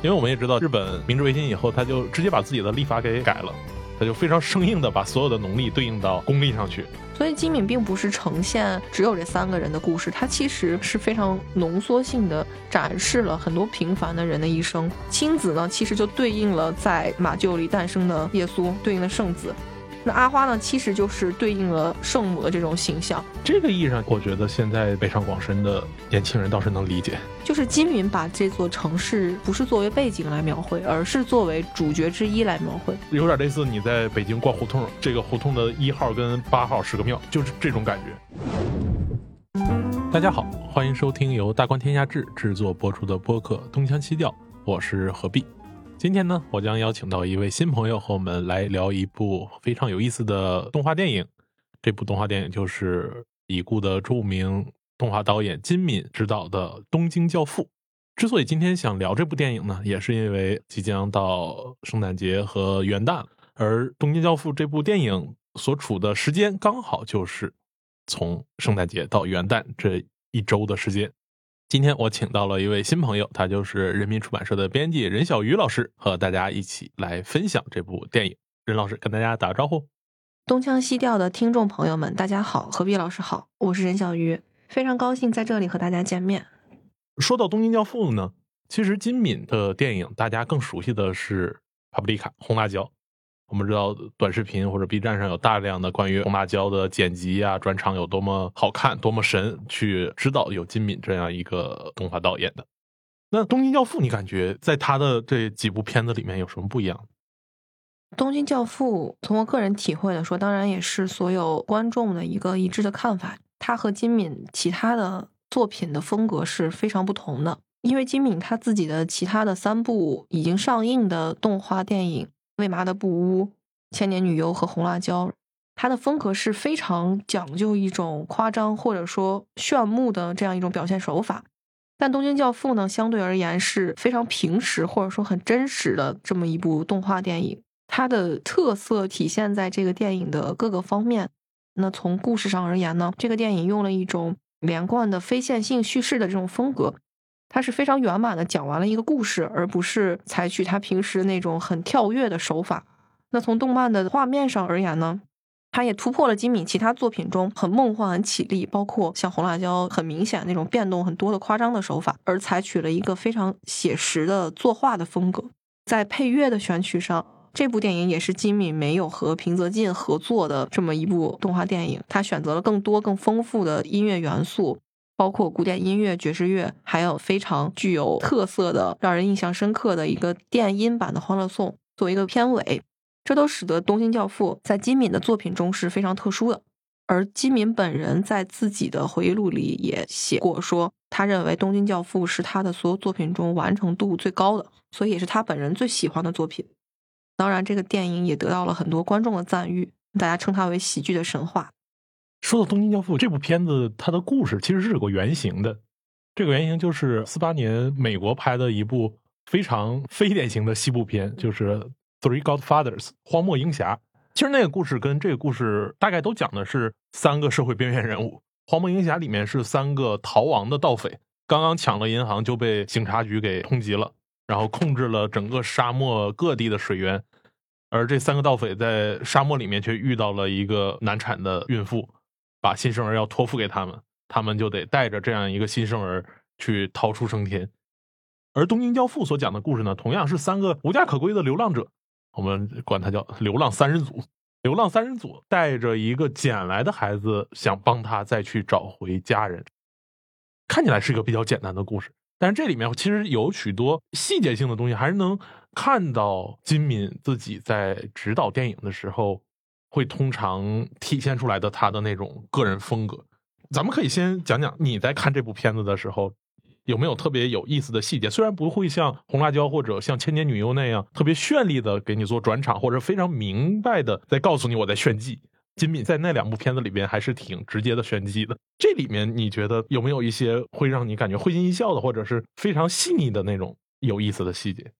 因为我们也知道，日本明治维新以后，他就直接把自己的历法给改了，他就非常生硬的把所有的农历对应到公历上去。所以金敏并不是呈现只有这三个人的故事，他其实是非常浓缩性的展示了很多平凡的人的一生。亲子呢，其实就对应了在马厩里诞生的耶稣，对应的圣子。那阿花呢，其实就是对应了圣母的这种形象。这个意义上，我觉得现在北上广深的年轻人倒是能理解。就是金敏把这座城市不是作为背景来描绘，而是作为主角之一来描绘，有点类似你在北京逛胡同，这个胡同的一号跟八号是个庙，就是这种感觉。大家好，欢迎收听由大观天下志制作播出的播客《东腔西调》，我是何必。今天呢，我将邀请到一位新朋友和我们来聊一部非常有意思的动画电影。这部动画电影就是已故的著名动画导演金敏执导的《东京教父》。之所以今天想聊这部电影呢，也是因为即将到圣诞节和元旦，而《东京教父》这部电影所处的时间刚好就是从圣诞节到元旦这一周的时间。今天我请到了一位新朋友，他就是人民出版社的编辑任小鱼老师，和大家一起来分享这部电影。任老师跟大家打个招呼。东腔西调的听众朋友们，大家好，何必老师好，我是任小鱼，非常高兴在这里和大家见面。说到《东京教父》呢，其实金敏的电影大家更熟悉的是《帕布利卡》红辣椒。我们知道短视频或者 B 站上有大量的关于红辣椒的剪辑啊，转场有多么好看、多么神，去知道有金敏这样一个动画导演的。那《东京教父》，你感觉在他的这几部片子里面有什么不一样？《东京教父》从我个人体会来说，当然也是所有观众的一个一致的看法。他和金敏其他的作品的风格是非常不同的，因为金敏他自己的其他的三部已经上映的动画电影。为麻的布屋、千年女优和红辣椒，它的风格是非常讲究一种夸张或者说炫目的这样一种表现手法。但《东京教父》呢，相对而言是非常平实或者说很真实的这么一部动画电影。它的特色体现在这个电影的各个方面。那从故事上而言呢，这个电影用了一种连贯的非线性叙事的这种风格。他是非常圆满的讲完了一个故事，而不是采取他平时那种很跳跃的手法。那从动漫的画面上而言呢，他也突破了金敏其他作品中很梦幻、很绮丽，包括像红辣椒很明显那种变动很多的夸张的手法，而采取了一个非常写实的作画的风格。在配乐的选取上，这部电影也是金敏没有和平泽进合作的这么一部动画电影，他选择了更多更丰富的音乐元素。包括古典音乐、爵士乐，还有非常具有特色的、让人印象深刻的一个电音版的《欢乐颂》作为一个片尾，这都使得《东京教父》在金敏的作品中是非常特殊的。而金敏本人在自己的回忆录里也写过，说他认为《东京教父》是他的所有作品中完成度最高的，所以也是他本人最喜欢的作品。当然，这个电影也得到了很多观众的赞誉，大家称它为喜剧的神话。说到《东京教父》这部片子，它的故事其实是有个原型的。这个原型就是四八年美国拍的一部非常非典型的西部片，就是《Three Godfathers》荒漠鹰侠。其实那个故事跟这个故事大概都讲的是三个社会边缘人物。《荒漠鹰侠》里面是三个逃亡的盗匪，刚刚抢了银行就被警察局给通缉了，然后控制了整个沙漠各地的水源。而这三个盗匪在沙漠里面却遇到了一个难产的孕妇。把新生儿要托付给他们，他们就得带着这样一个新生儿去逃出升天。而《东京教父》所讲的故事呢，同样是三个无家可归的流浪者，我们管他叫“流浪三人组”。流浪三人组带着一个捡来的孩子，想帮他再去找回家人。看起来是一个比较简单的故事，但是这里面其实有许多细节性的东西，还是能看到金敏自己在指导电影的时候。会通常体现出来的他的那种个人风格，咱们可以先讲讲你在看这部片子的时候有没有特别有意思的细节。虽然不会像红辣椒或者像千年女优那样特别绚丽的给你做转场，或者非常明白的在告诉你我在炫技。金敏在那两部片子里边还是挺直接的炫技的。这里面你觉得有没有一些会让你感觉会心一笑的，或者是非常细腻的那种有意思的细节？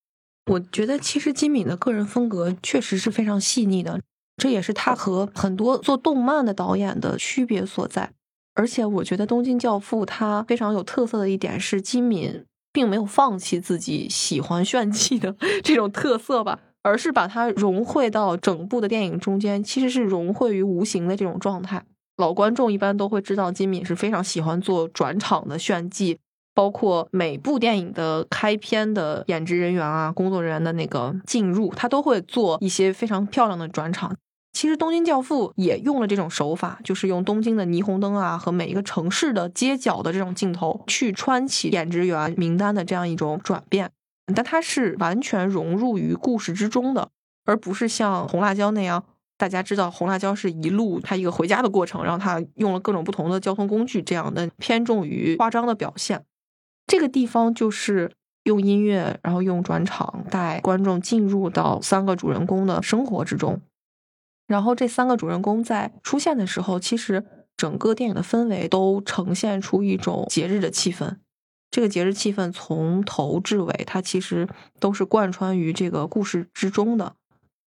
我觉得其实金敏的个人风格确实是非常细腻的。这也是他和很多做动漫的导演的区别所在，而且我觉得《东京教父》他非常有特色的一点是，金敏并没有放弃自己喜欢炫技的 这种特色吧，而是把它融汇到整部的电影中间，其实是融汇于无形的这种状态。老观众一般都会知道，金敏是非常喜欢做转场的炫技。包括每部电影的开篇的演职人员啊，工作人员的那个进入，他都会做一些非常漂亮的转场。其实《东京教父》也用了这种手法，就是用东京的霓虹灯啊和每一个城市的街角的这种镜头去穿起演职员名单的这样一种转变。但它是完全融入于故事之中的，而不是像红辣椒那样，大家知道红辣椒是一路他一个回家的过程，然后他用了各种不同的交通工具，这样的偏重于夸张的表现。这个地方就是用音乐，然后用转场带观众进入到三个主人公的生活之中，然后这三个主人公在出现的时候，其实整个电影的氛围都呈现出一种节日的气氛。这个节日气氛从头至尾，它其实都是贯穿于这个故事之中的。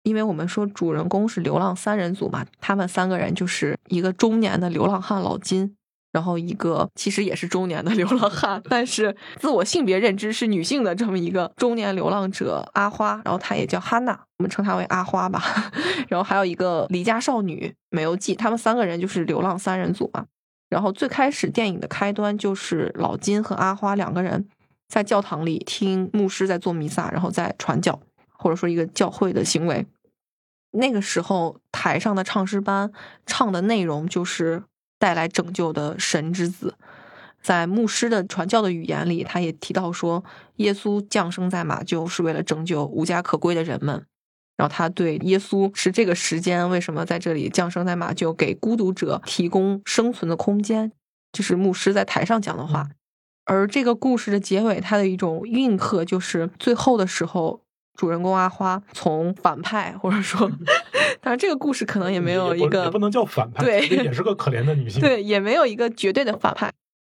因为我们说主人公是流浪三人组嘛，他们三个人就是一个中年的流浪汉老金。然后一个其实也是中年的流浪汉，但是自我性别认知是女性的这么一个中年流浪者阿花，然后她也叫哈娜，我们称她为阿花吧。然后还有一个离家少女美由纪，他们三个人就是流浪三人组嘛。然后最开始电影的开端就是老金和阿花两个人在教堂里听牧师在做弥撒，然后在传教，或者说一个教会的行为。那个时候台上的唱诗班唱的内容就是。带来拯救的神之子，在牧师的传教的语言里，他也提到说，耶稣降生在马厩是为了拯救无家可归的人们。然后他对耶稣是这个时间为什么在这里降生在马厩，给孤独者提供生存的空间，这是牧师在台上讲的话。而这个故事的结尾，它的一种印刻就是最后的时候。主人公阿花从反派，或者说，当然这个故事可能也没有一个不能叫反派，对，也是个可怜的女性，对，也没有一个绝对的反派。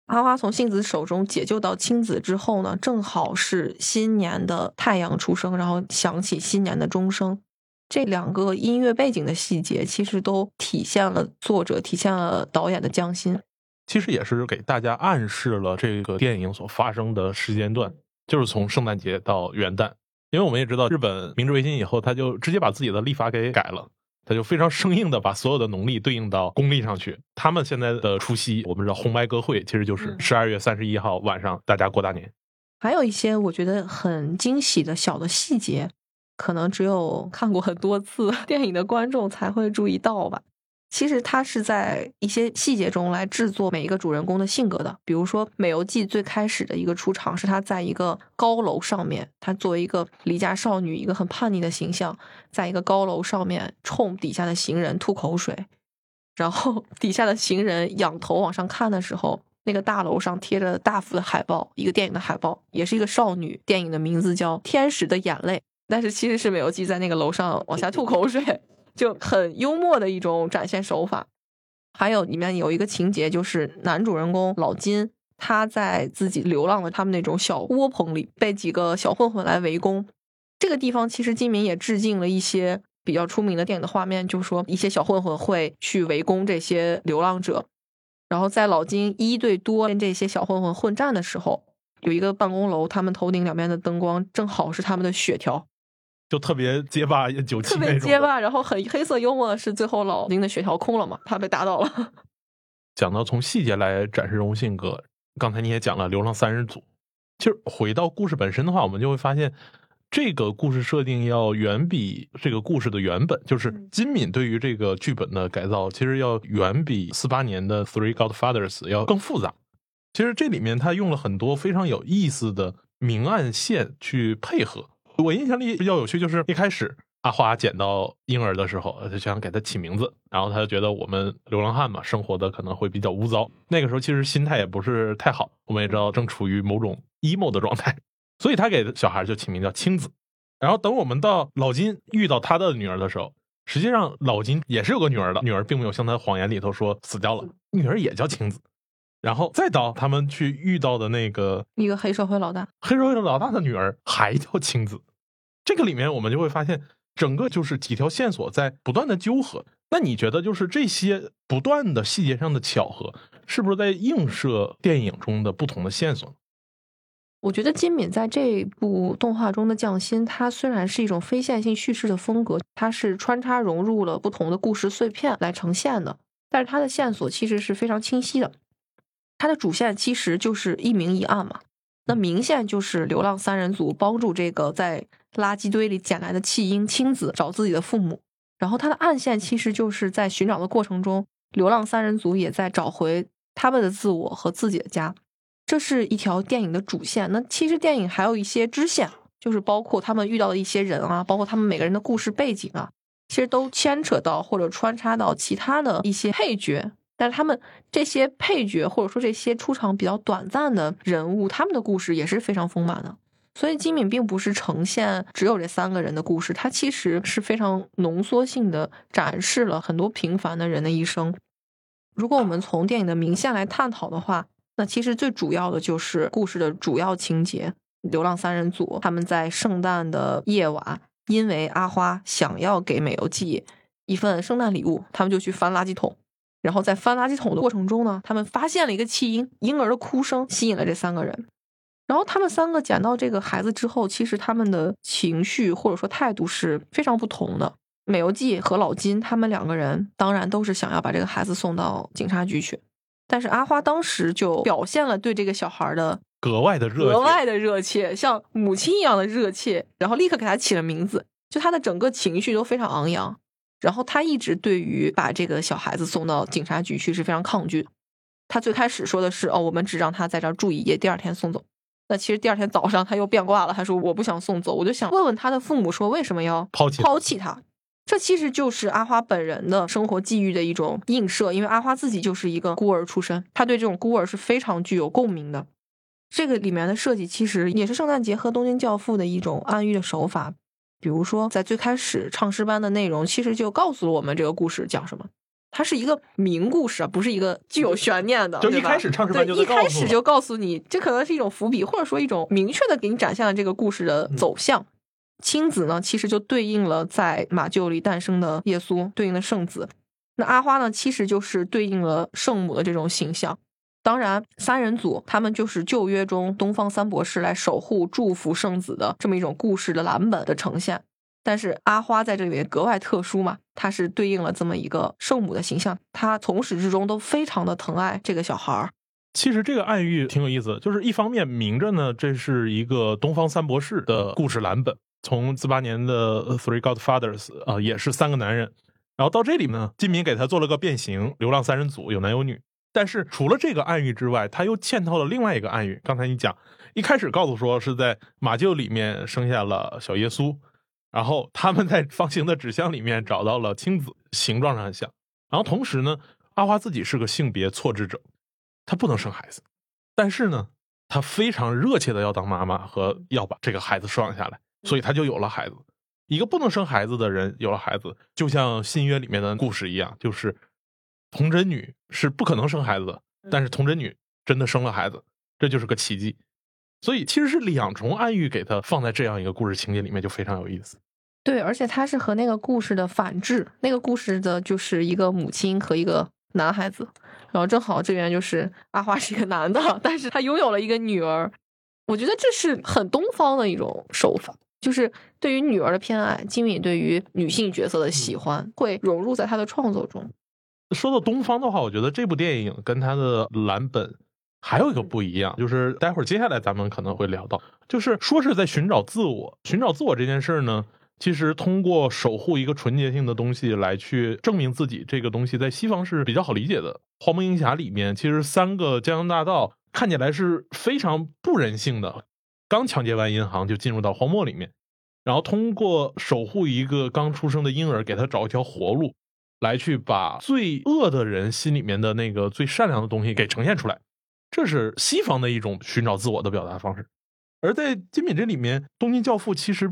阿花从杏子手中解救到青子之后呢，正好是新年的太阳出生，然后响起新年的钟声。这两个音乐背景的细节，其实都体现了作者、体现了导演的匠心。其实也是给大家暗示了这个电影所发生的时间段，就是从圣诞节到元旦。因为我们也知道，日本明治维新以后，他就直接把自己的历法给改了，他就非常生硬的把所有的农历对应到公历上去。他们现在的除夕，我们知道红白歌会，其实就是十二月三十一号晚上大家过大年。还有一些我觉得很惊喜的小的细节，可能只有看过很多次 电影的观众才会注意到吧。其实他是在一些细节中来制作每一个主人公的性格的。比如说《美游记》最开始的一个出场是他在一个高楼上面，他作为一个离家少女，一个很叛逆的形象，在一个高楼上面冲底下的行人吐口水，然后底下的行人仰头往上看的时候，那个大楼上贴着大幅的海报，一个电影的海报，也是一个少女电影的名字叫《天使的眼泪》，但是其实是美游记在那个楼上往下吐口水。就很幽默的一种展现手法，还有里面有一个情节，就是男主人公老金他在自己流浪的他们那种小窝棚里，被几个小混混来围攻。这个地方其实金敏也致敬了一些比较出名的电影的画面，就是说一些小混混会去围攻这些流浪者，然后在老金一对多跟这些小混混混战的时候，有一个办公楼，他们头顶两边的灯光正好是他们的血条。就特别结巴，九七特别结巴，然后很黑色幽默的是，最后老丁的血条空了嘛，他被打倒了。讲到从细节来展示人物性格，刚才你也讲了《流浪三人组》，其实回到故事本身的话，我们就会发现，这个故事设定要远比这个故事的原本，就是金敏对于这个剧本的改造，其实要远比四八年的《Three Godfathers》要更复杂。其实这里面他用了很多非常有意思的明暗线去配合。我印象里比较有趣，就是一开始阿花捡到婴儿的时候，就想给他起名字，然后他就觉得我们流浪汉嘛，生活的可能会比较污糟。那个时候其实心态也不是太好，我们也知道正处于某种 emo 的状态，所以他给小孩就起名叫青子。然后等我们到老金遇到他的女儿的时候，实际上老金也是有个女儿的，女儿并没有像他谎言里头说死掉了，女儿也叫青子。然后再到他们去遇到的那个一个黑社会老大，黑社会的老大的女儿还叫青子。这个里面我们就会发现，整个就是几条线索在不断的纠合。那你觉得，就是这些不断的细节上的巧合，是不是在映射电影中的不同的线索？我觉得金敏在这部动画中的匠心，它虽然是一种非线性叙事的风格，它是穿插融入了不同的故事碎片来呈现的，但是它的线索其实是非常清晰的。它的主线其实就是一明一暗嘛。那明线就是流浪三人组帮助这个在垃圾堆里捡来的弃婴亲子找自己的父母，然后它的暗线其实就是在寻找的过程中，流浪三人组也在找回他们的自我和自己的家。这是一条电影的主线。那其实电影还有一些支线，就是包括他们遇到的一些人啊，包括他们每个人的故事背景啊，其实都牵扯到或者穿插到其他的一些配角。但是他们这些配角或者说这些出场比较短暂的人物，他们的故事也是非常丰满的。所以金敏并不是呈现只有这三个人的故事，它其实是非常浓缩性的展示了很多平凡的人的一生。如果我们从电影的明线来探讨的话，那其实最主要的就是故事的主要情节：流浪三人组他们在圣诞的夜晚，因为阿花想要给美游记一份圣诞礼物，他们就去翻垃圾桶。然后在翻垃圾桶的过程中呢，他们发现了一个弃婴，婴儿的哭声吸引了这三个人。然后他们三个捡到这个孩子之后，其实他们的情绪或者说态度是非常不同的。美游记和老金他们两个人当然都是想要把这个孩子送到警察局去。但是阿花当时就表现了对这个小孩的格外的热，格外的热切，像母亲一样的热切，然后立刻给他起了名字，就他的整个情绪都非常昂扬。然后他一直对于把这个小孩子送到警察局去是非常抗拒。他最开始说的是：“哦，我们只让他在这儿住一夜，第二天送走。”那其实第二天早上他又变卦了，他说：“我不想送走。”我就想问问他的父母说：“为什么要抛弃抛弃他？”这其实就是阿花本人的生活际遇的一种映射，因为阿花自己就是一个孤儿出身，他对这种孤儿是非常具有共鸣的。这个里面的设计其实也是圣诞节和东京教父的一种暗喻的手法，比如说在最开始唱诗班的内容，其实就告诉了我们这个故事讲什么。它是一个名故事啊，不是一个具有悬念的。就一开始唱诗班就一开始就告诉你，这可能是一种伏笔，或者说一种明确的给你展现了这个故事的走向。亲子呢，其实就对应了在马厩里诞生的耶稣，对应的圣子。那阿花呢，其实就是对应了圣母的这种形象。当然，三人组他们就是旧约中东方三博士来守护、祝福圣子的这么一种故事的蓝本的呈现。但是阿花在这里面格外特殊嘛，她是对应了这么一个圣母的形象，她从始至终都非常的疼爱这个小孩儿。其实这个暗喻挺有意思，就是一方面明着呢，这是一个东方三博士的故事蓝本。从四八年的《Three Godfathers》啊，也是三个男人，然后到这里呢，金敏给他做了个变形，流浪三人组有男有女。但是除了这个暗喻之外，他又嵌套了另外一个暗喻。刚才你讲，一开始告诉说是在马厩里面生下了小耶稣，然后他们在方形的纸箱里面找到了亲子，形状上很像。然后同时呢，阿花自己是个性别错置者，她不能生孩子，但是呢，她非常热切的要当妈妈和要把这个孩子收养下来。所以他就有了孩子，一个不能生孩子的人有了孩子，就像新约里面的故事一样，就是童贞女是不可能生孩子的，但是童贞女真的生了孩子，这就是个奇迹。所以其实是两重暗喻给她放在这样一个故事情节里面，就非常有意思。对，而且它是和那个故事的反制，那个故事的就是一个母亲和一个男孩子，然后正好这边就是阿花是一个男的，但是他拥有了一个女儿，我觉得这是很东方的一种手法。就是对于女儿的偏爱，金敏对于女性角色的喜欢，会融入在他的创作中。说到东方的话，我觉得这部电影跟它的蓝本还有一个不一样，就是待会儿接下来咱们可能会聊到，就是说是在寻找自我，寻找自我这件事儿呢，其实通过守护一个纯洁性的东西来去证明自己，这个东西在西方是比较好理解的。《荒漠英侠》里面，其实三个江洋大盗看起来是非常不人性的。刚抢劫完银行就进入到荒漠里面，然后通过守护一个刚出生的婴儿，给他找一条活路，来去把最恶的人心里面的那个最善良的东西给呈现出来。这是西方的一种寻找自我的表达方式。而在金敏这里面，《东京教父》其实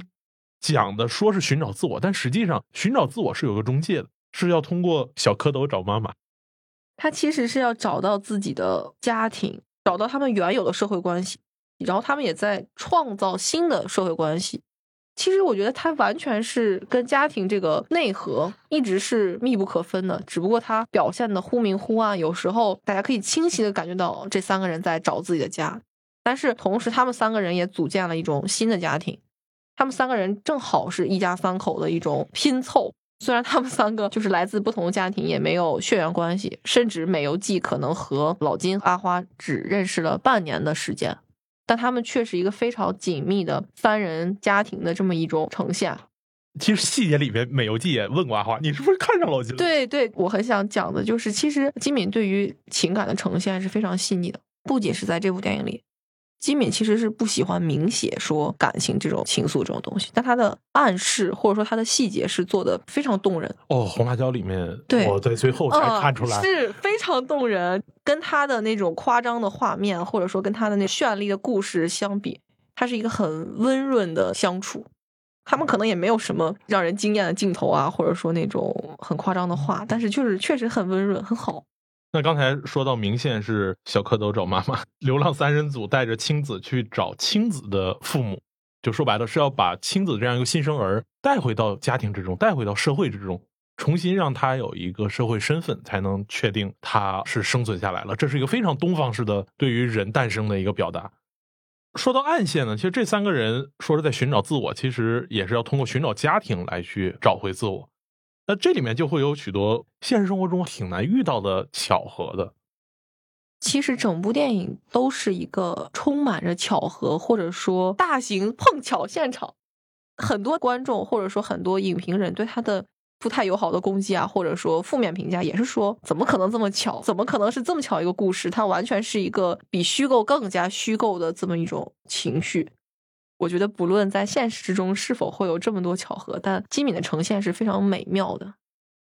讲的说是寻找自我，但实际上寻找自我是有个中介的，是要通过小蝌蚪找妈妈。他其实是要找到自己的家庭，找到他们原有的社会关系。然后他们也在创造新的社会关系。其实我觉得它完全是跟家庭这个内核一直是密不可分的，只不过它表现的忽明忽暗。有时候大家可以清晰的感觉到这三个人在找自己的家。但是同时他们三个人也组建了一种新的家庭，他们三个人正好是一家三口的一种拼凑。虽然他们三个就是来自不同的家庭，也没有血缘关系，甚至美游记可能和老金、阿花只认识了半年的时间，但他们却是一个非常紧密的三人家庭的这么一种呈现。其实细节里面，美游记也问过阿花，你是不是看上老金了？对对，我很想讲的就是，其实金敏对于情感的呈现是非常细腻的，不仅是在这部电影里。金敏其实是不喜欢明写说感情这种情愫这种东西，但他的暗示或者说他的细节是做的非常动人。哦，红辣椒里面，对我在最后才看出来，是非常动人。跟他的那种夸张的画面，或者说跟他的那绚丽的故事相比，它是一个很温润的相处。他们可能也没有什么让人惊艳的镜头啊，或者说那种很夸张的话，但是就是确实很温润，很好。那刚才说到明线是小蝌蚪找妈妈，流浪三人组带着青子去找青子的父母，就说白了是要把青子这样一个新生儿带回到家庭之中，带回到社会之中，重新让他有一个社会身份，才能确定他是生存下来了。这是一个非常东方式的对于人诞生的一个表达。说到暗线呢，其实这三个人说是在寻找自我，其实也是要通过寻找家庭来去找回自我。那这里面就会有许多现实生活中挺难遇到的巧合的。其实整部电影都是一个充满着巧合，或者说大型碰巧现场。很多观众或者说很多影评人对他的不太友好的攻击啊，或者说负面评价，也是说怎么可能这么巧？怎么可能是这么巧一个故事？它完全是一个比虚构更加虚构的这么一种情绪。我觉得不论在现实之中是否会有这么多巧合，但金敏的呈现是非常美妙的。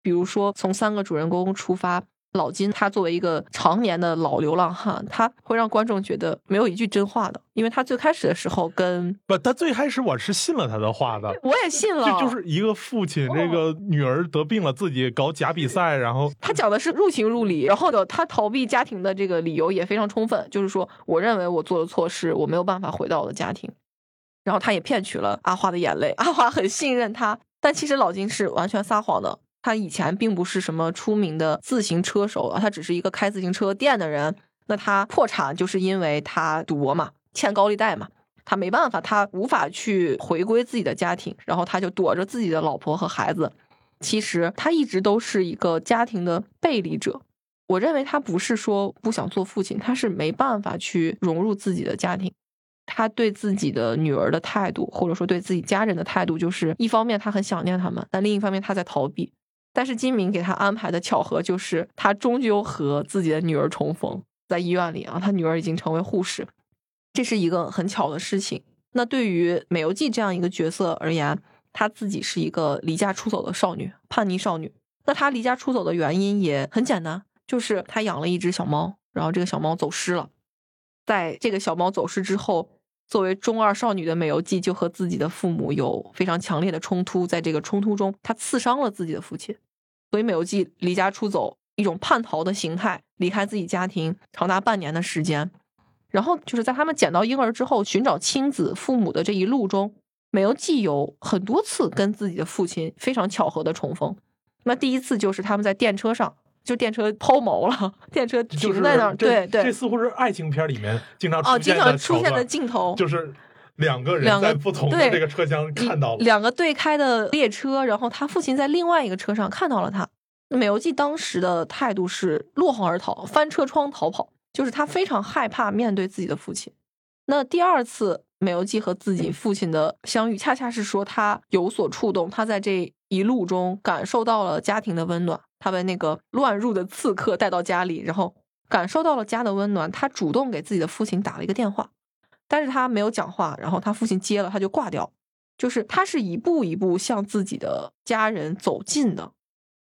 比如说，从三个主人公出发，老金他作为一个常年的老流浪汉，他会让观众觉得没有一句真话的，因为他最开始的时候跟不，他最开始我是信了他的话的，我也信了，这就是一个父亲，这个女儿得病了，自己搞假比赛，然后他讲的是入情入理，然后的他逃避家庭的这个理由也非常充分，就是说，我认为我做了错事，我没有办法回到我的家庭。然后他也骗取了阿花的眼泪，阿花很信任他，但其实老金是完全撒谎的。他以前并不是什么出名的自行车手啊，他只是一个开自行车店的人。那他破产就是因为他赌博嘛，欠高利贷嘛，他没办法，他无法去回归自己的家庭，然后他就躲着自己的老婆和孩子。其实他一直都是一个家庭的背离者。我认为他不是说不想做父亲，他是没办法去融入自己的家庭。他对自己的女儿的态度，或者说对自己家人的态度，就是一方面他很想念他们，但另一方面他在逃避。但是金明给他安排的巧合，就是他终究和自己的女儿重逢在医院里啊，他女儿已经成为护士，这是一个很巧的事情。那对于美游记这样一个角色而言，她自己是一个离家出走的少女，叛逆少女。那她离家出走的原因也很简单，就是她养了一只小猫，然后这个小猫走失了，在这个小猫走失之后。作为中二少女的美游纪就和自己的父母有非常强烈的冲突，在这个冲突中，她刺伤了自己的父亲，所以美游纪离家出走，一种叛逃的形态，离开自己家庭长达半年的时间。然后就是在他们捡到婴儿之后，寻找亲子父母的这一路中，美游纪有很多次跟自己的父亲非常巧合的重逢。那第一次就是他们在电车上。就电车抛锚了，电车停在那儿。对对，这似乎是爱情片里面经常哦经常出现的镜头，就是两个人在不同的这个车厢看到了两个对开的列车，然后他父亲在另外一个车上看到了他。美游记当时的态度是落荒而逃，翻车窗逃跑，就是他非常害怕面对自己的父亲。那第二次美游记和自己父亲的相遇，恰恰是说他有所触动，他在这一路中感受到了家庭的温暖。他被那个乱入的刺客带到家里，然后感受到了家的温暖。他主动给自己的父亲打了一个电话，但是他没有讲话，然后他父亲接了，他就挂掉。就是他是一步一步向自己的家人走近的，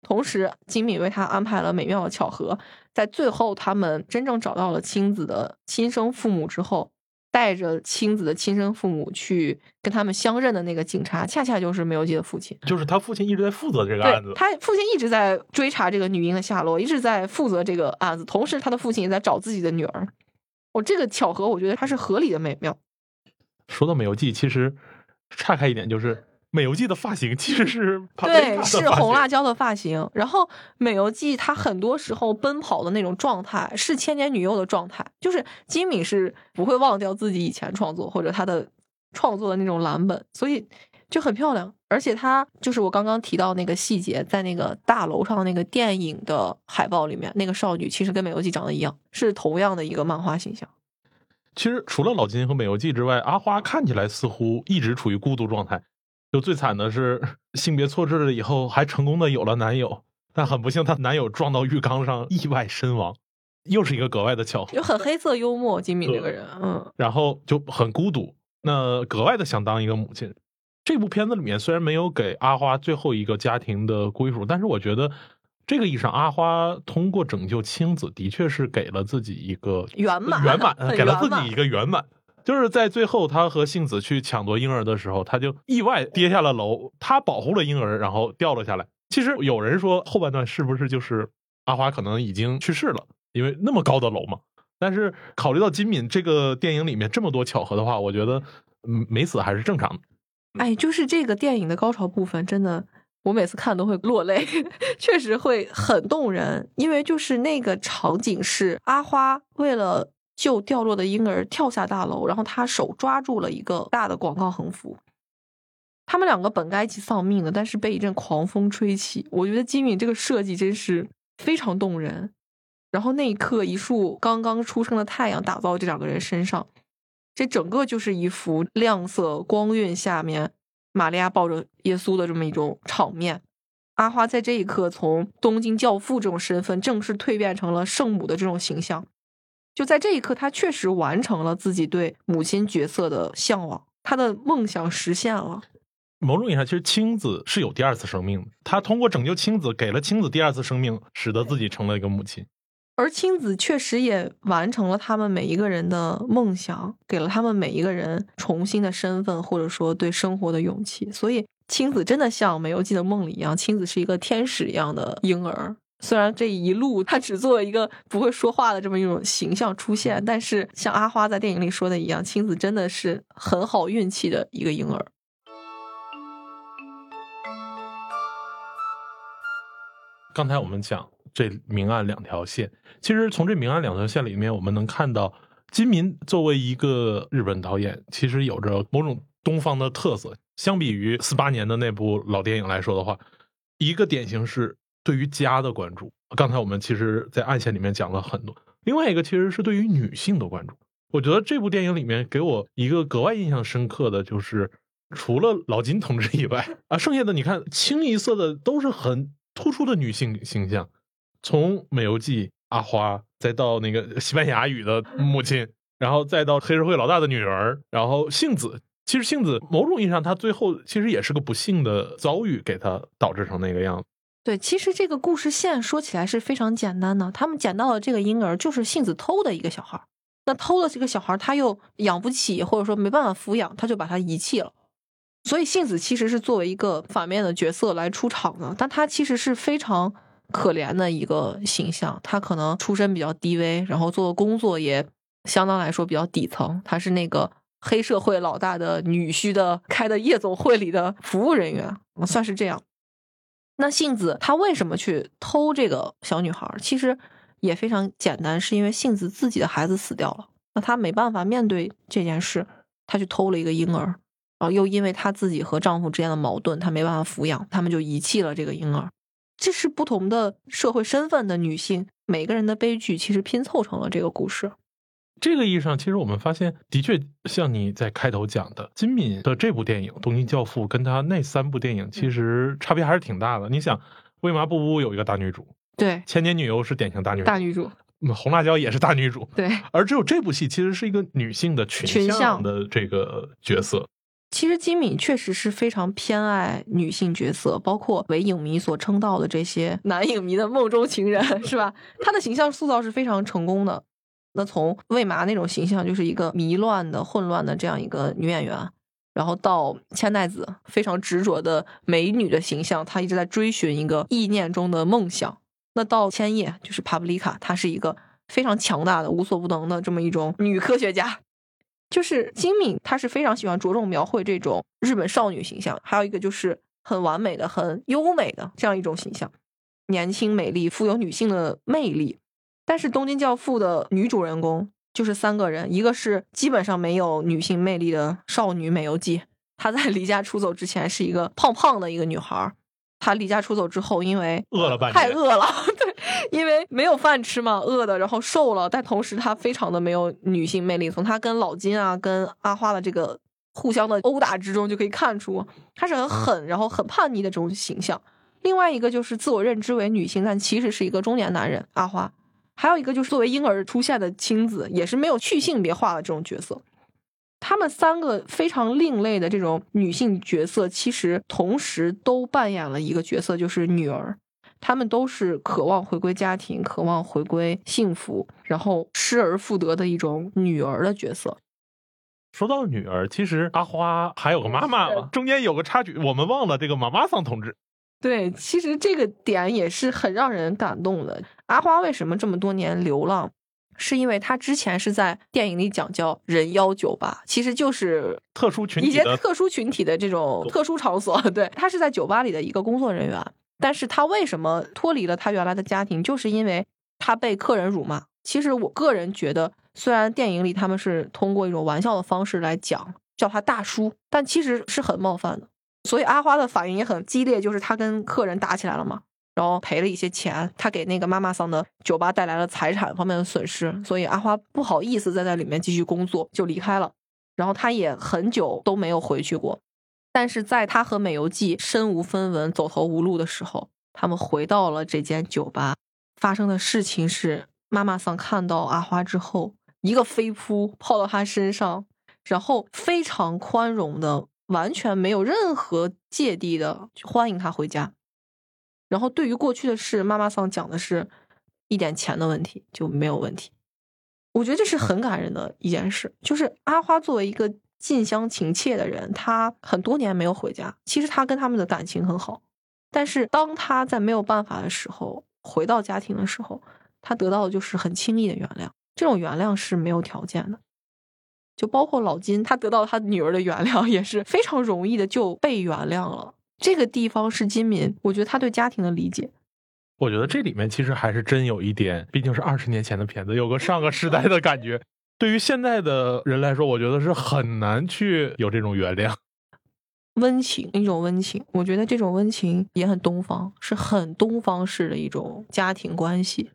同时金敏为他安排了美妙的巧合，在最后他们真正找到了亲子的亲生父母之后。带着亲子的亲生父母去跟他们相认的那个警察，恰恰就是梅有基的父亲。就是他父亲一直在负责这个案子，他父亲一直在追查这个女婴的下落，一直在负责这个案子。同时，他的父亲也在找自己的女儿。我这个巧合，我觉得它是合理的美妙。说到《美游记》，其实岔开一点，就是美游记的发型其实是 对，是红辣椒的发型。然后美游记它很多时候奔跑的那种状态是千年女优的状态，就是金敏是不会忘掉自己以前创作或者他的创作的那种蓝本，所以就很漂亮。而且他就是我刚刚提到那个细节，在那个大楼上那个电影的海报里面，那个少女其实跟美游记长得一样，是同样的一个漫画形象。其实除了老金和美游记之外，阿花看起来似乎一直处于孤独状态。就最惨的是性别错置了以后，还成功的有了男友，但很不幸，她男友撞到浴缸上意外身亡，又是一个格外的巧合。就很黑色幽默，金敏这个人，嗯，然后就很孤独，那格外的想当一个母亲。这部片子里面虽然没有给阿花最后一个家庭的归属，但是我觉得。这个意义上，阿花通过拯救青子，的确是给了自己一个圆满，圆满，给了自己一个圆满。就是在最后，他和杏子去抢夺婴儿的时候，他就意外跌下了楼，他保护了婴儿，然后掉了下来。其实有人说后半段是不是就是阿花可能已经去世了，因为那么高的楼嘛。但是考虑到金敏这个电影里面这么多巧合的话，我觉得嗯没死还是正常的。哎，就是这个电影的高潮部分，真的。我每次看都会落泪，确实会很动人，因为就是那个场景是阿花为了救掉落的婴儿跳下大楼，然后他手抓住了一个大的广告横幅，他们两个本该一起丧命的，但是被一阵狂风吹起。我觉得金敏这个设计真是非常动人。然后那一刻，一束刚刚出生的太阳打到这两个人身上，这整个就是一幅亮色光晕下面。玛利亚抱着耶稣的这么一种场面，阿花在这一刻从东京教父这种身份正式蜕变成了圣母的这种形象。就在这一刻，他确实完成了自己对母亲角色的向往，他的梦想实现了。某种意义上，其实青子是有第二次生命的，他通过拯救青子，给了青子第二次生命，使得自己成了一个母亲。而青子确实也完成了他们每一个人的梦想，给了他们每一个人重新的身份，或者说对生活的勇气。所以青子真的像《美游记》的梦里一样，青子是一个天使一样的婴儿。虽然这一路他只做一个不会说话的这么一种形象出现，但是像阿花在电影里说的一样，青子真的是很好运气的一个婴儿。刚才我们讲这明暗两条线，其实从这明暗两条线里面，我们能看到金民作为一个日本导演，其实有着某种东方的特色。相比于四八年的那部老电影来说的话，一个典型是对于家的关注。刚才我们其实，在暗线里面讲了很多。另外一个其实是对于女性的关注。我觉得这部电影里面给我一个格外印象深刻的就是，除了老金同志以外啊，剩下的你看清一色的都是很。突出的女性形象，从美游记阿花，再到那个西班牙语的母亲，然后再到黑社会老大的女儿，然后杏子。其实杏子某种意义上，她最后其实也是个不幸的遭遇，给她导致成那个样子。对，其实这个故事线说起来是非常简单的。他们捡到的这个婴儿就是杏子偷的一个小孩，那偷了这个小孩，他又养不起，或者说没办法抚养，他就把他遗弃了。所以杏子其实是作为一个反面的角色来出场的，但他其实是非常可怜的一个形象。他可能出身比较低微，然后做的工作也相当来说比较底层。他是那个黑社会老大的女婿的开的夜总会里的服务人员，算是这样。那杏子她为什么去偷这个小女孩？其实也非常简单，是因为杏子自己的孩子死掉了，那她没办法面对这件事，她去偷了一个婴儿。然后又因为她自己和丈夫之间的矛盾，她没办法抚养，他们就遗弃了这个婴儿。这是不同的社会身份的女性，每个人的悲剧其实拼凑成了这个故事。这个意义上，其实我们发现，的确像你在开头讲的，金敏的这部电影《东京教父》跟他那三部电影其实差别还是挺大的。你想，《为麻布屋》有一个大女主，对，《千年女优》是典型大女主，大女主，红辣椒也是大女主，对。而只有这部戏其实是一个女性的群像的这个角色。其实金敏确实是非常偏爱女性角色，包括为影迷所称道的这些男影迷的梦中情人，是吧？她的形象塑造是非常成功的。那从魏麻那种形象，就是一个迷乱的、混乱的这样一个女演员，然后到千代子非常执着的美女的形象，她一直在追寻一个意念中的梦想。那到千叶，就是帕布丽卡，她是一个非常强大的、无所不能的这么一种女科学家。就是金敏，她是非常喜欢着重描绘这种日本少女形象，还有一个就是很完美的、很优美的这样一种形象，年轻美丽、富有女性的魅力。但是《东京教父》的女主人公就是三个人，一个是基本上没有女性魅力的少女美由纪，她在离家出走之前是一个胖胖的一个女孩儿。她离家出走之后，因为饿了半，太饿了，对，因为没有饭吃嘛，饿的，然后瘦了，但同时她非常的没有女性魅力。从她跟老金啊、跟阿花的这个互相的殴打之中，就可以看出她是很狠，然后很叛逆的这种形象。另外一个就是自我认知为女性，但其实是一个中年男人阿花。还有一个就是作为婴儿出现的青子，也是没有去性别化的这种角色。他们三个非常另类的这种女性角色，其实同时都扮演了一个角色，就是女儿。她们都是渴望回归家庭、渴望回归幸福，然后失而复得的一种女儿的角色。说到女儿，其实阿花还有个妈妈嘛，中间有个插曲，我们忘了这个妈妈桑同志。对，其实这个点也是很让人感动的。阿花为什么这么多年流浪？是因为他之前是在电影里讲叫人妖酒吧，其实就是特殊群一些体的特殊群体的这种特殊场所。对他是在酒吧里的一个工作人员，但是他为什么脱离了他原来的家庭？就是因为他被客人辱骂。其实我个人觉得，虽然电影里他们是通过一种玩笑的方式来讲，叫他大叔，但其实是很冒犯的。所以阿花的反应也很激烈，就是他跟客人打起来了嘛。然后赔了一些钱，他给那个妈妈桑的酒吧带来了财产方面的损失，所以阿花不好意思再在里面继续工作，就离开了。然后他也很久都没有回去过。但是在他和美由纪身无分文、走投无路的时候，他们回到了这间酒吧。发生的事情是，妈妈桑看到阿花之后，一个飞扑泡到他身上，然后非常宽容的、完全没有任何芥蒂的欢迎他回家。然后对于过去的事，妈妈桑讲的是一点钱的问题就没有问题。我觉得这是很感人的一件事。就是阿花作为一个近乡情怯的人，他很多年没有回家。其实他跟他们的感情很好，但是当他在没有办法的时候回到家庭的时候，他得到的就是很轻易的原谅。这种原谅是没有条件的。就包括老金，他得到他女儿的原谅 也是非常容易的就被原谅了。这个地方是金敏，我觉得他对家庭的理解。我觉得这里面其实还是真有一点，毕竟是二十年前的片子，有个上个时代的感觉。对于现在的人来说，我觉得是很难去有这种原谅。温情，一种温情，我觉得这种温情也很东方，是很东方式的一种家庭关系。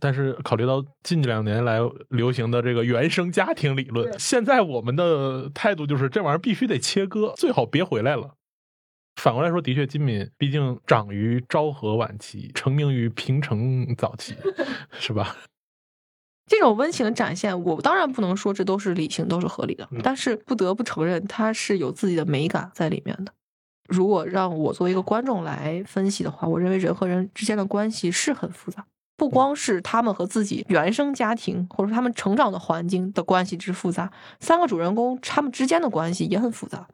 但是考虑到近两年来流行的这个原生家庭理论，现在我们的态度就是这玩意儿必须得切割，最好别回来了。反过来说，的确，金敏毕竟长于昭和晚期，成名于平成早期，是吧？这种温情的展现，我当然不能说这都是理性、都是合理的，但是不得不承认，它是有自己的美感在里面的。如果让我作为一个观众来分析的话，我认为人和人之间的关系是很复杂，不光是他们和自己原生家庭或者说他们成长的环境的关系之复杂，三个主人公他们之间的关系也很复杂。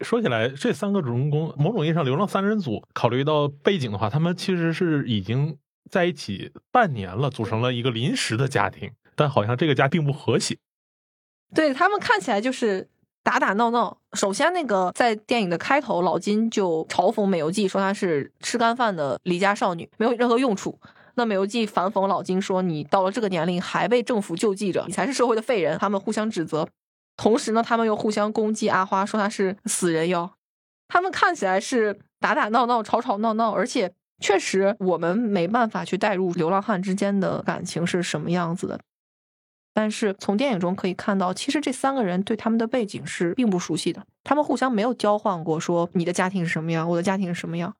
说起来，这三个主人公，某种意义上，流浪三人组，考虑到背景的话，他们其实是已经在一起半年了，组成了一个临时的家庭，但好像这个家并不和谐。对他们看起来就是打打闹闹。首先，那个在电影的开头，老金就嘲讽美由纪说她是吃干饭的离家少女，没有任何用处。那美由纪反讽老金说：“你到了这个年龄还被政府救济着，你才是社会的废人。”他们互相指责。同时呢，他们又互相攻击阿花，说他是死人妖。他们看起来是打打闹闹、吵吵闹闹，而且确实我们没办法去代入流浪汉之间的感情是什么样子的。但是从电影中可以看到，其实这三个人对他们的背景是并不熟悉的，他们互相没有交换过，说你的家庭是什么样，我的家庭是什么样。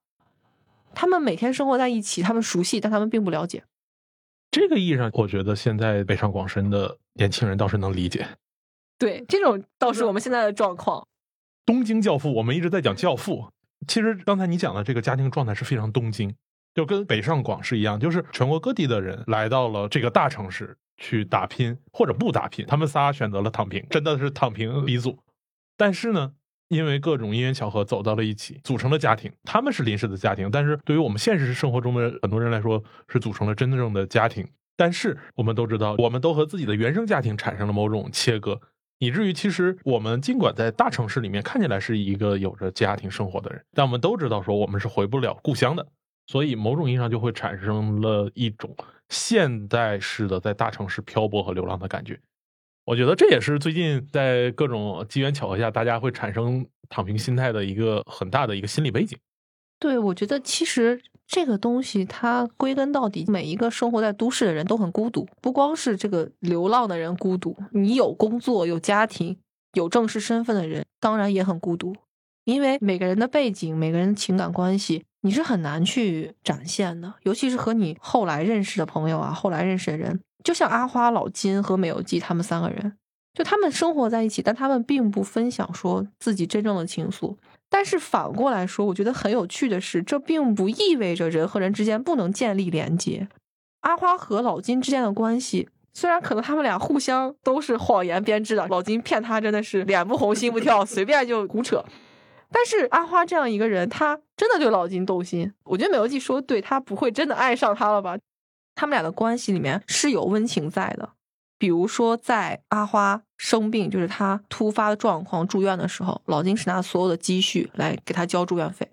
他们每天生活在一起，他们熟悉，但他们并不了解。这个意义上，我觉得现在北上广深的年轻人倒是能理解。对，这种倒是我们现在的状况。东京教父，我们一直在讲教父。其实刚才你讲的这个家庭状态是非常东京，就跟北上广是一样，就是全国各地的人来到了这个大城市去打拼或者不打拼，他们仨选择了躺平，真的是躺平鼻祖。但是呢，因为各种因缘巧合走到了一起，组成了家庭。他们是临时的家庭，但是对于我们现实生活中的很多人来说，是组成了真正的家庭。但是我们都知道，我们都和自己的原生家庭产生了某种切割。以至于其实我们尽管在大城市里面看起来是一个有着家庭生活的人，但我们都知道说我们是回不了故乡的，所以某种意义上就会产生了一种现代式的在大城市漂泊和流浪的感觉。我觉得这也是最近在各种机缘巧合下，大家会产生躺平心态的一个很大的一个心理背景。对，我觉得其实这个东西它归根到底，每一个生活在都市的人都很孤独，不光是这个流浪的人孤独，你有工作、有家庭、有正式身份的人，当然也很孤独，因为每个人的背景、每个人的情感关系，你是很难去展现的，尤其是和你后来认识的朋友啊，后来认识的人。就像阿花、老金和美游记他们三个人，就他们生活在一起，但他们并不分享说自己真正的情愫。但是反过来说，我觉得很有趣的是，这并不意味着人和人之间不能建立连接。阿花和老金之间的关系，虽然可能他们俩互相都是谎言编织的，老金骗他真的是脸不红心不跳，随便就胡扯。但是阿花这样一个人，他真的对老金动心。我觉得美游记说对，他不会真的爱上他了吧？他们俩的关系里面是有温情在的，比如说在阿花生病，就是他突发的状况住院的时候，老金是拿所有的积蓄来给他交住院费。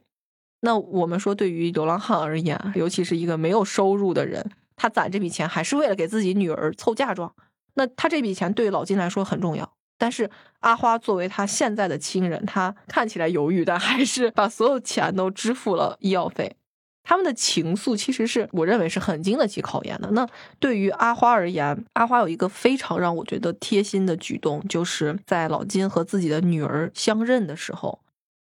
那我们说，对于流浪汉而言，尤其是一个没有收入的人，他攒这笔钱还是为了给自己女儿凑嫁妆。那他这笔钱对老金来说很重要，但是阿花作为他现在的亲人，他看起来犹豫，但还是把所有钱都支付了医药费。他们的情愫其实是我认为是很经得起考验的。那对于阿花而言，阿花有一个非常让我觉得贴心的举动，就是在老金和自己的女儿相认的时候，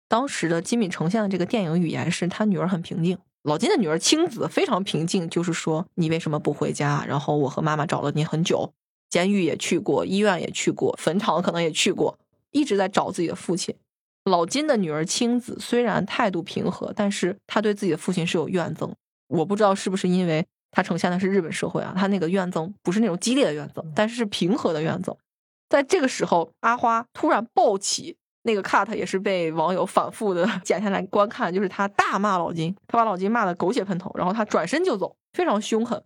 当时的金敏呈现的这个电影语言是他女儿很平静，老金的女儿青子非常平静，就是说你为什么不回家？然后我和妈妈找了你很久，监狱也去过，医院也去过，坟场可能也去过，一直在找自己的父亲。老金的女儿青子虽然态度平和，但是她对自己的父亲是有怨憎。我不知道是不是因为她呈现的是日本社会啊，她那个怨憎不是那种激烈的怨憎，但是是平和的怨憎。在这个时候，阿花突然暴起，那个 cut 也是被网友反复的 剪下来观看，就是他大骂老金，他把老金骂的狗血喷头，然后他转身就走，非常凶狠。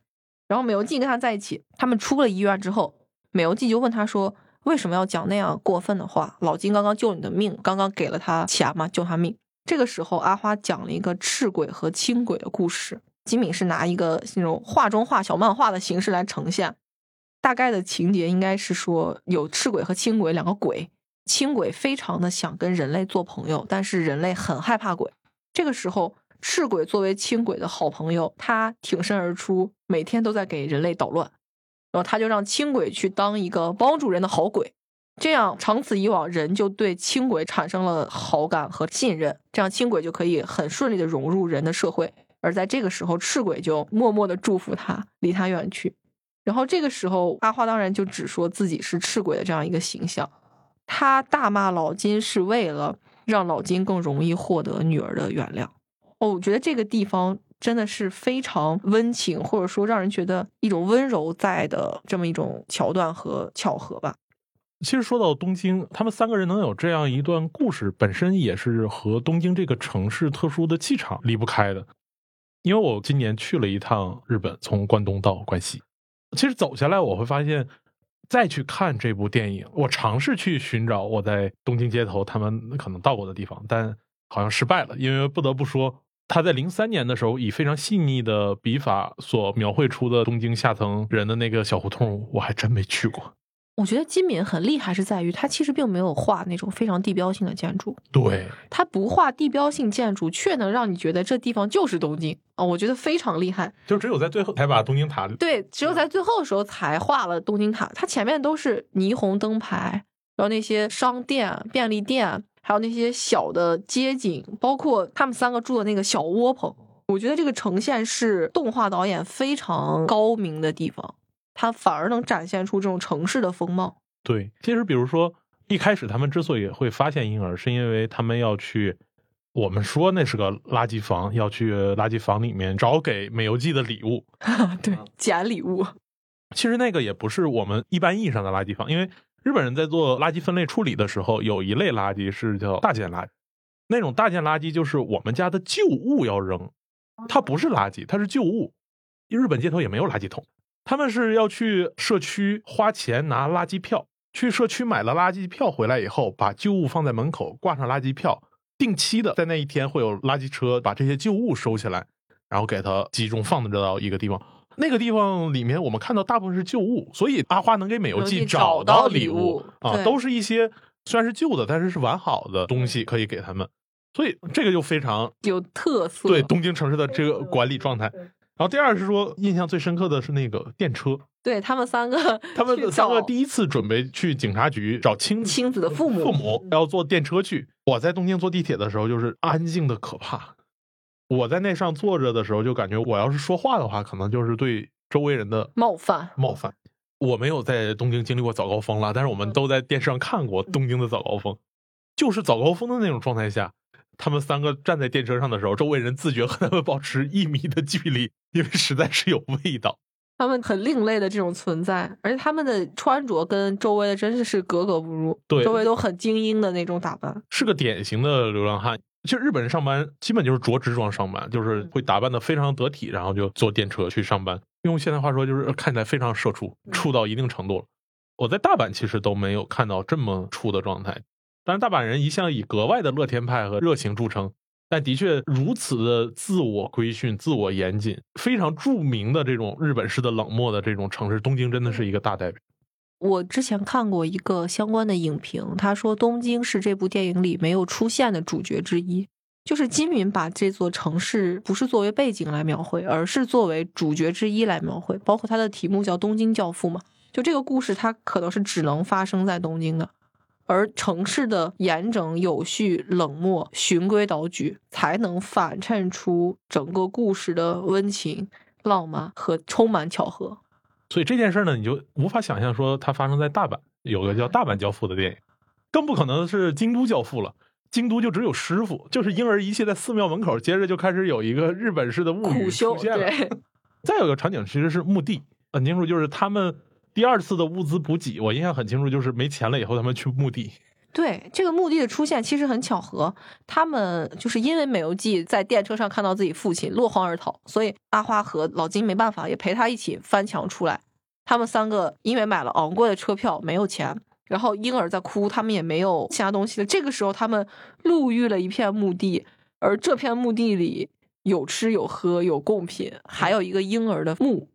然后美游纪跟他在一起，他们出了医院之后，美游纪就问他说。为什么要讲那样过分的话？老金刚刚救你的命，刚刚给了他钱嘛，救他命。这个时候，阿花讲了一个赤鬼和青鬼的故事。金敏是拿一个那种画中画小漫画的形式来呈现，大概的情节应该是说有赤鬼和青鬼两个鬼，青鬼非常的想跟人类做朋友，但是人类很害怕鬼。这个时候，赤鬼作为青鬼的好朋友，他挺身而出，每天都在给人类捣乱。然后他就让轻轨去当一个帮助人的好鬼，这样长此以往，人就对轻轨产生了好感和信任，这样轻轨就可以很顺利的融入人的社会。而在这个时候，赤鬼就默默的祝福他，离他远去。然后这个时候，阿花当然就只说自己是赤鬼的这样一个形象。他大骂老金是为了让老金更容易获得女儿的原谅。哦，我觉得这个地方。真的是非常温情，或者说让人觉得一种温柔在的这么一种桥段和巧合吧。其实说到东京，他们三个人能有这样一段故事，本身也是和东京这个城市特殊的气场离不开的。因为我今年去了一趟日本，从关东到关西，其实走下来我会发现，再去看这部电影，我尝试去寻找我在东京街头他们可能到过的地方，但好像失败了，因为不得不说。他在零三年的时候，以非常细腻的笔法所描绘出的东京下层人的那个小胡同，我还真没去过。我觉得金敏很厉害，是在于他其实并没有画那种非常地标性的建筑。对，他不画地标性建筑，却能让你觉得这地方就是东京啊！我觉得非常厉害。就只有在最后才把东京塔对，只有在最后的时候才画了东京塔。它前面都是霓虹灯牌，然后那些商店、便利店。还有那些小的街景，包括他们三个住的那个小窝棚，我觉得这个呈现是动画导演非常高明的地方，它反而能展现出这种城市的风貌。对，其实比如说一开始他们之所以会发现婴儿，是因为他们要去，我们说那是个垃圾房，要去垃圾房里面找给美游记的礼物，对，捡礼物。其实那个也不是我们一般意义上的垃圾房，因为。日本人在做垃圾分类处理的时候，有一类垃圾是叫大件垃圾。那种大件垃圾就是我们家的旧物要扔，它不是垃圾，它是旧物。日本街头也没有垃圾桶，他们是要去社区花钱拿垃圾票，去社区买了垃圾票回来以后，把旧物放在门口，挂上垃圾票，定期的在那一天会有垃圾车把这些旧物收起来，然后给它集中放置到一个地方。那个地方里面，我们看到大部分是旧物，所以阿花能给美游记找到礼物啊，都是一些虽然是旧的，但是是完好的东西可以给他们，所以这个就非常有特色。对东京城市的这个管理状态。然后第二是说，印象最深刻的是那个电车，对他们三个，他们三个第一次准备去警察局找亲亲子的父母，父母要坐电车去。我在东京坐地铁的时候，就是安静的可怕。我在那上坐着的时候，就感觉我要是说话的话，可能就是对周围人的冒犯。冒犯。我没有在东京经历过早高峰了，但是我们都在电视上看过东京的早高峰，就是早高峰的那种状态下。他们三个站在电车上的时候，周围人自觉和他们保持一米的距离，因为实在是有味道。他们很另类的这种存在，而且他们的穿着跟周围的真的是格格不入。对，周围都很精英的那种打扮，是个典型的流浪汉。其实日本人上班基本就是着职装上班，就是会打扮的非常得体，然后就坐电车去上班。用现代话说，就是看起来非常社畜，畜到一定程度了。我在大阪其实都没有看到这么畜的状态。但是大阪人一向以格外的乐天派和热情著称，但的确如此的自我规训、自我严谨，非常著名的这种日本式的冷漠的这种城市，东京真的是一个大代表。我之前看过一个相关的影评，他说东京是这部电影里没有出现的主角之一，就是金敏把这座城市不是作为背景来描绘，而是作为主角之一来描绘，包括它的题目叫《东京教父》嘛，就这个故事它可能是只能发生在东京的。而城市的严整、有序、冷漠、循规蹈矩，才能反衬出整个故事的温情、浪漫和充满巧合。所以这件事呢，你就无法想象说它发生在大阪，有个叫《大阪教父》的电影，更不可能是京都教父了。京都就只有师傅，就是婴儿遗弃在寺庙门口，接着就开始有一个日本式的物语出现了。再有个场景其实是墓地，很清楚，就是他们。第二次的物资补给，我印象很清楚，就是没钱了以后，他们去墓地。对这个墓地的出现，其实很巧合。他们就是因为美游记在电车上看到自己父亲落荒而逃，所以阿花和老金没办法，也陪他一起翻墙出来。他们三个因为买了昂贵的车票，没有钱，然后婴儿在哭，他们也没有其他东西了。这个时候，他们路遇了一片墓地，而这片墓地里有吃有喝有贡品，还有一个婴儿的墓。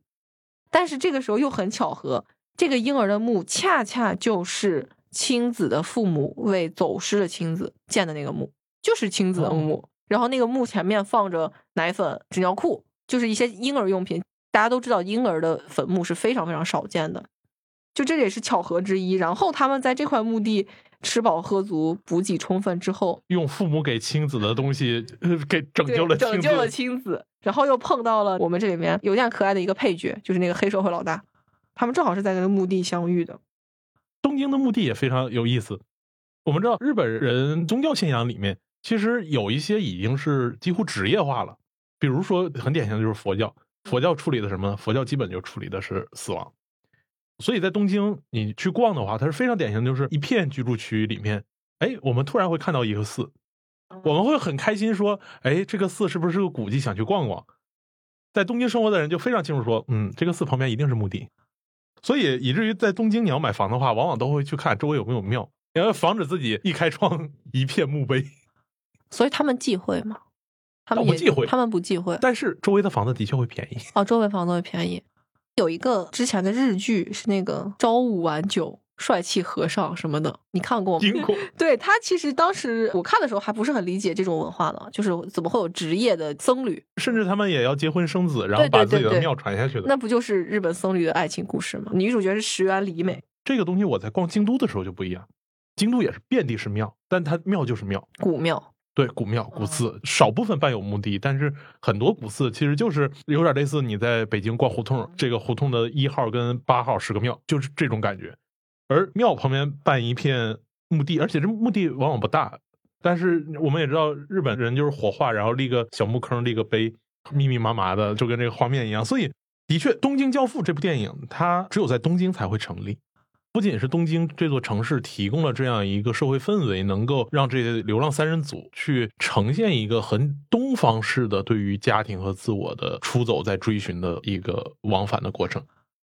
但是这个时候又很巧合，这个婴儿的墓恰恰就是青子的父母为走失的青子建的那个墓，就是青子的墓。然后那个墓前面放着奶粉、纸尿裤，就是一些婴儿用品。大家都知道，婴儿的坟墓是非常非常少见的，就这也是巧合之一。然后他们在这块墓地吃饱喝足、补给充分之后，用父母给亲子的东西给拯救了拯救了亲子。然后又碰到了我们这里面有点可爱的一个配角，就是那个黑社会老大，他们正好是在那个墓地相遇的。东京的墓地也非常有意思。我们知道日本人宗教信仰里面其实有一些已经是几乎职业化了，比如说很典型的就是佛教，佛教处理的什么？佛教基本就处理的是死亡。所以在东京你去逛的话，它是非常典型，就是一片居住区里面，哎，我们突然会看到一个寺。我们会很开心说，哎，这个寺是不是个古迹？想去逛逛。在东京生活的人就非常清楚说，嗯，这个寺旁边一定是墓地。所以以至于在东京你要买房的话，往往都会去看周围有没有庙，要防止自己一开窗一片墓碑。所以他们忌讳吗？他们不忌讳，他们不忌讳。但是周围的房子的确会便宜。哦，周围房子会便宜。有一个之前的日剧是那个朝五晚九。帅气和尚什么的，你看过吗？对他其实当时我看的时候还不是很理解这种文化呢，就是怎么会有职业的僧侣，甚至他们也要结婚生子，然后把自己的庙传下去的。那不就是日本僧侣的爱情故事吗？女主角是石原里美。这个东西我在逛京都的时候就不一样，京都也是遍地是庙，但它庙就是庙，古庙。对，古庙古寺，少部分伴有墓地，但是很多古寺其实就是有点类似你在北京逛胡同，这个胡同的一号跟八号是个庙，就是这种感觉。而庙旁边办一片墓地，而且这墓地往往不大，但是我们也知道日本人就是火化，然后立个小墓坑，立个碑，密密麻麻的，就跟这个画面一样。所以，的确，《东京教父》这部电影，它只有在东京才会成立。不仅是东京这座城市提供了这样一个社会氛围，能够让这些流浪三人组去呈现一个很东方式的对于家庭和自我的出走在追寻的一个往返的过程。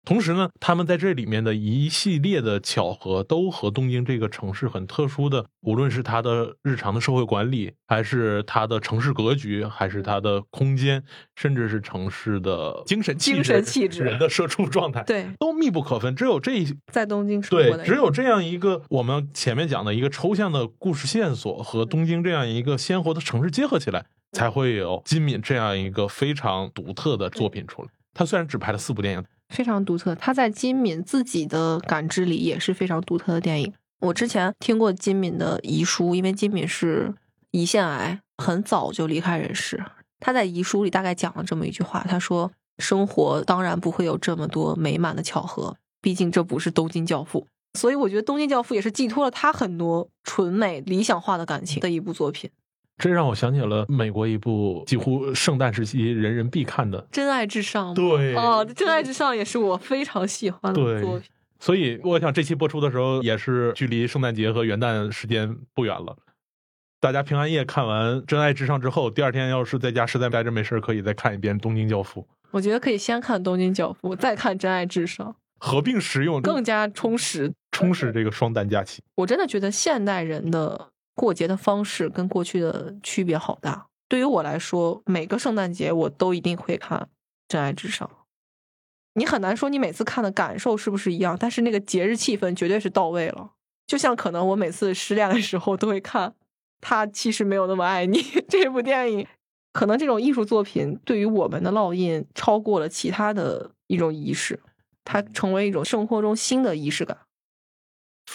同时呢，他们在这里面的一系列的巧合，都和东京这个城市很特殊的，无论是它的日常的社会管理，还是它的城市格局，还是它的空间，甚至是城市的精神气质、精神气质人的社畜状态，对，都密不可分。只有这一在东京对只有这样一个我们前面讲的一个抽象的故事线索和东京这样一个鲜活的城市结合起来，才会有金敏这样一个非常独特的作品出来。他虽然只拍了四部电影，非常独特。他在金敏自己的感知里也是非常独特的电影。我之前听过金敏的遗书，因为金敏是胰腺癌，很早就离开人世。他在遗书里大概讲了这么一句话，他说：“生活当然不会有这么多美满的巧合，毕竟这不是东京教父。”所以我觉得《东京教父》也是寄托了他很多纯美、理想化的感情的一部作品。这让我想起了美国一部几乎圣诞时期人人必看的，真爱至上，对哦，真爱至上也是我非常喜欢的对作品。所以我想这期播出的时候也是距离圣诞节和元旦时间不远了。大家平安夜看完《真爱至上》之后，第二天要是在家实在待着没事儿，可以再看一遍《东京教父》，我觉得可以先看《东京教父》，再看《真爱至上合并使用，》，更加充实。充实这个双旦假期。我真的觉得现代人的过节的方式跟过去的区别好大。对于我来说，每个圣诞节我都一定会看《真爱至上》。你很难说你每次看的感受是不是一样，但是那个节日气氛绝对是到位了。就像可能我每次失恋的时候都会看《他其实没有那么爱你》这部电影，可能这种艺术作品对于我们的烙印超过了其他的一种仪式，它成为一种生活中新的仪式感。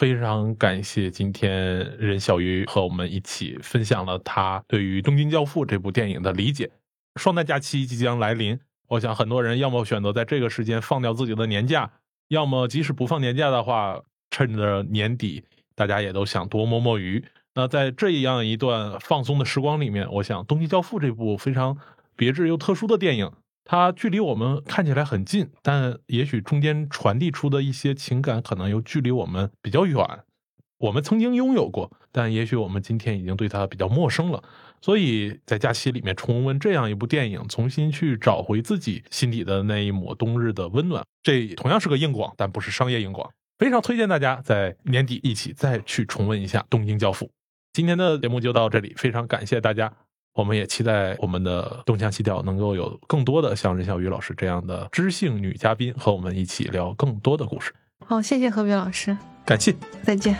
非常感谢今天任小鱼和我们一起分享了他对于《东京教父》这部电影的理解。双旦假期即将来临，我想很多人要么选择在这个时间放掉自己的年假，要么即使不放年假的话，趁着年底，大家也都想多摸摸鱼。那在这样一段放松的时光里面，我想《东京教父》这部非常别致又特殊的电影，它距离我们看起来很近，但也许中间传递出的一些情感，可能又距离我们比较远。我们曾经拥有过，但也许我们今天已经对它比较陌生了。所以在假期里面重温这样一部电影，重新去找回自己心底的那一抹冬日的温暖，这同样是个硬广，但不是商业硬广。非常推荐大家在年底一起再去重温一下《东京教父》。今天的节目就到这里，非常感谢大家。我们也期待我们的东腔西调能够有更多的像任小雨老师这样的知性女嘉宾和我们一起聊更多的故事。好，谢谢何冰老师，感谢。再见。